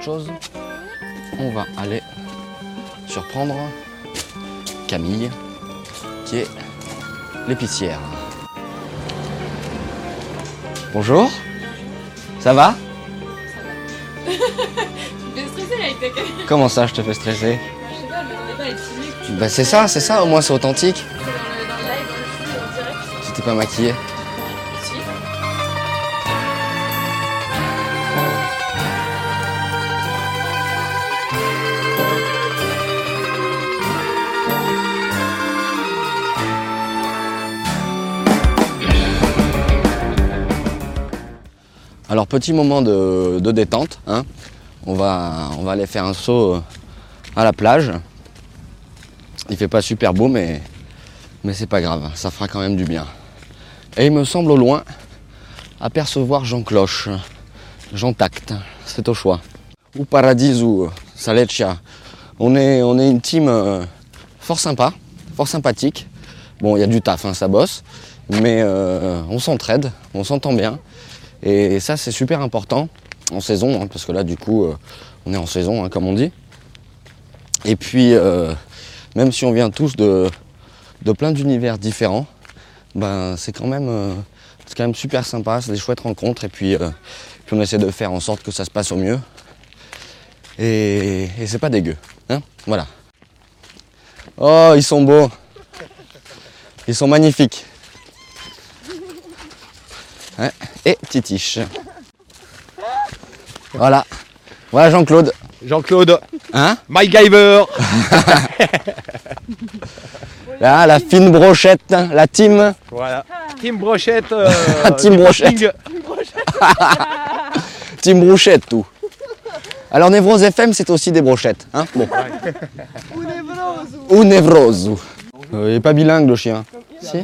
autre chose. On va aller surprendre Camille, qui est l'épicière. Bonjour, ça va? Tu me fais stresser avec ta caméra. Comment ça je te fais stresser? Je sais pas, mais on est pas les petits mecs. Bah c'est ça, c'est ça, au moins c'est authentique. C'est dans le, dans le live, dans le flux, en direct. Si t'es pas maquillé. Alors petit moment de, détente, hein. on, va, on va aller faire un saut euh, à la plage. Il fait pas super beau mais, mais c'est pas grave, ça fera quand même du bien. Et il me semble au loin apercevoir Jean Cloche, Jean Tact, c'est au choix. Ou Paradis ou Saleccia. On est, on est une team euh, fort sympa, fort sympathique. Bon, il y a du taf, hein, ça bosse, mais euh, on s'entraide, on s'entend bien. Et ça, c'est super important en saison, hein, parce que là, du coup, euh, on est en saison, hein, comme on dit. Et puis, euh, même si on vient tous de, de plein d'univers différents, ben, c'est quand, même, euh, c'est quand même super sympa, c'est des chouettes rencontres. Et puis, puis, on essaie de faire en sorte que ça se passe au mieux. Et, et c'est pas dégueu. Hein voilà. Oh, ils sont beaux. Ils sont magnifiques. Et Titiche. Voilà. Voilà Jean-Claude. Jean-Claude, Hein MyGyver Là, la fine brochette, la team. Voilà. Team Brochette. euh, Team Brochette. Team brochette, tout. Alors, Névrose FM, c'est aussi des brochettes. Hein bon. Ou Névrose. Ou Névrose. Euh, il est pas bilingue, le chien. Si